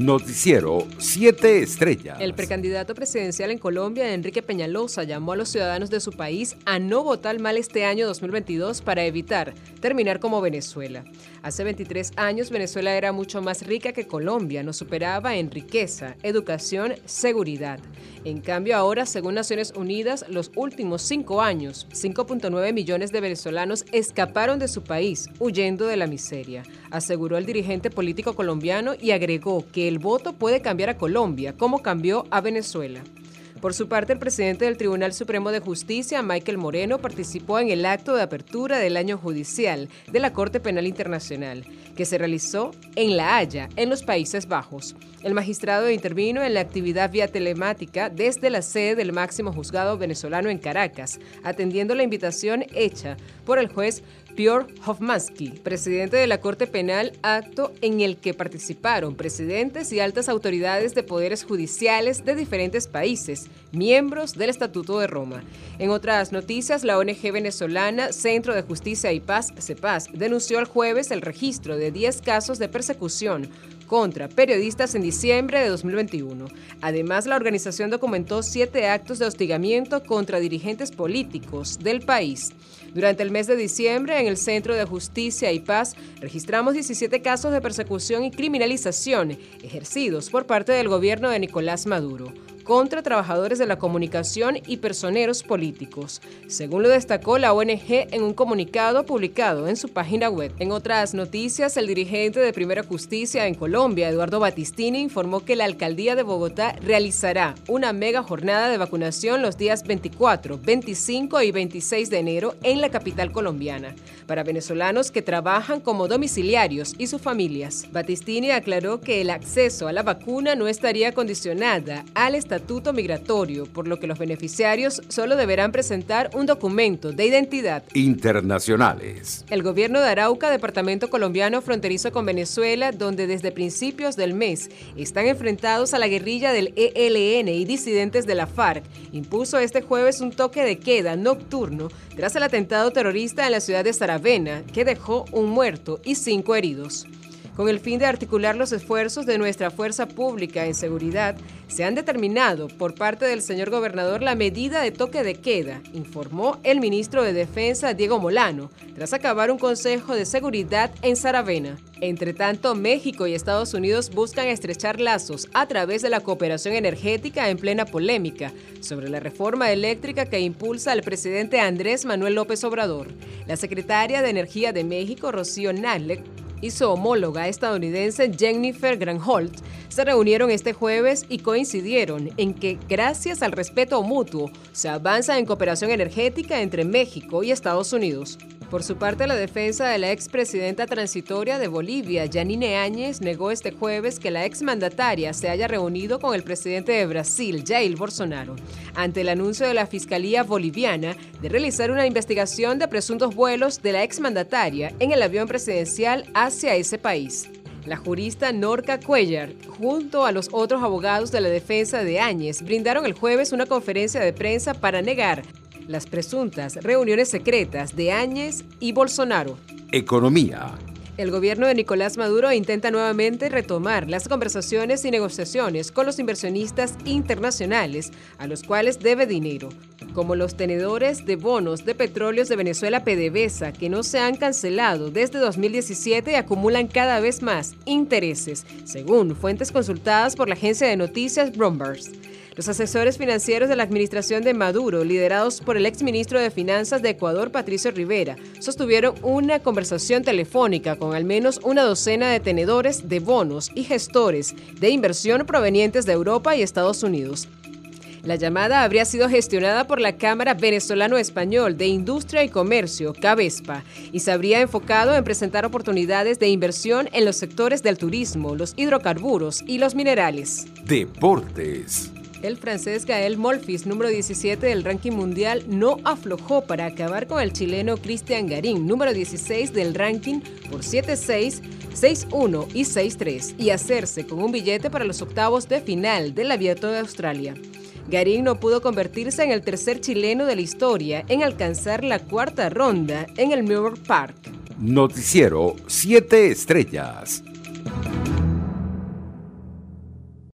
Noticiero 7 Estrellas. El precandidato presidencial en Colombia, Enrique Peñalosa, llamó a los ciudadanos de su país a no votar mal este año 2022 para evitar terminar como Venezuela. Hace 23 años Venezuela era mucho más rica que Colombia, nos superaba en riqueza, educación, seguridad. En cambio ahora, según Naciones Unidas, los últimos cinco años, 5.9 millones de venezolanos escaparon de su país, huyendo de la miseria, aseguró el dirigente político colombiano y agregó que el voto puede cambiar a Colombia, como cambió a Venezuela. Por su parte, el presidente del Tribunal Supremo de Justicia, Michael Moreno, participó en el acto de apertura del año judicial de la Corte Penal Internacional, que se realizó en La Haya, en los Países Bajos. El magistrado intervino en la actividad vía telemática desde la sede del máximo juzgado venezolano en Caracas, atendiendo la invitación hecha por el juez Pior Hofmansky, presidente de la Corte Penal, acto en el que participaron presidentes y altas autoridades de poderes judiciales de diferentes países, miembros del Estatuto de Roma. En otras noticias, la ONG venezolana Centro de Justicia y Paz, CEPAS, denunció el jueves el registro de 10 casos de persecución contra periodistas en diciembre de 2021. Además, la organización documentó siete actos de hostigamiento contra dirigentes políticos del país. Durante el mes de diciembre, en el Centro de Justicia y Paz, registramos 17 casos de persecución y criminalización ejercidos por parte del gobierno de Nicolás Maduro contra trabajadores de la comunicación y personeros políticos, según lo destacó la ONG en un comunicado publicado en su página web. En otras noticias, el dirigente de Primera Justicia en Colombia, Eduardo Batistini, informó que la alcaldía de Bogotá realizará una mega jornada de vacunación los días 24, 25 y 26 de enero en la capital colombiana para venezolanos que trabajan como domiciliarios y sus familias. Batistini aclaró que el acceso a la vacuna no estaría condicionada al estatuto estatuto migratorio, por lo que los beneficiarios solo deberán presentar un documento de identidad. Internacionales. El gobierno de Arauca, departamento colombiano fronterizo con Venezuela, donde desde principios del mes están enfrentados a la guerrilla del ELN y disidentes de la FARC, impuso este jueves un toque de queda nocturno tras el atentado terrorista en la ciudad de Saravena, que dejó un muerto y cinco heridos. Con el fin de articular los esfuerzos de nuestra fuerza pública en seguridad, se han determinado por parte del señor gobernador la medida de toque de queda, informó el ministro de Defensa Diego Molano, tras acabar un consejo de seguridad en Saravena. Entre tanto, México y Estados Unidos buscan estrechar lazos a través de la cooperación energética en plena polémica sobre la reforma eléctrica que impulsa el presidente Andrés Manuel López Obrador. La secretaria de Energía de México, Rocío Nadler, y su homóloga estadounidense Jennifer Granholm se reunieron este jueves y coincidieron en que gracias al respeto mutuo se avanza en cooperación energética entre México y Estados Unidos. Por su parte, la defensa de la expresidenta transitoria de Bolivia, Janine Áñez, negó este jueves que la exmandataria se haya reunido con el presidente de Brasil, Jair Bolsonaro, ante el anuncio de la Fiscalía Boliviana de realizar una investigación de presuntos vuelos de la exmandataria en el avión presidencial hacia ese país. La jurista Norca Cuellar, junto a los otros abogados de la defensa de Áñez, brindaron el jueves una conferencia de prensa para negar las presuntas reuniones secretas de Áñez y Bolsonaro. Economía. El gobierno de Nicolás Maduro intenta nuevamente retomar las conversaciones y negociaciones con los inversionistas internacionales a los cuales debe dinero, como los tenedores de bonos de petróleos de Venezuela PDVSA, que no se han cancelado desde 2017 y acumulan cada vez más intereses, según fuentes consultadas por la agencia de noticias Bloomberg. Los asesores financieros de la administración de Maduro, liderados por el exministro de Finanzas de Ecuador, Patricio Rivera, sostuvieron una conversación telefónica con al menos una docena de tenedores de bonos y gestores de inversión provenientes de Europa y Estados Unidos. La llamada habría sido gestionada por la Cámara Venezolano-Español de Industria y Comercio, CABESPA, y se habría enfocado en presentar oportunidades de inversión en los sectores del turismo, los hidrocarburos y los minerales. Deportes. El francés Gael Molfis, número 17 del ranking mundial, no aflojó para acabar con el chileno Cristian Garín, número 16 del ranking, por 7-6, 6-1 y 6-3, y hacerse con un billete para los octavos de final del Abierto de Australia. Garín no pudo convertirse en el tercer chileno de la historia en alcanzar la cuarta ronda en el Mirror Park. Noticiero 7 Estrellas.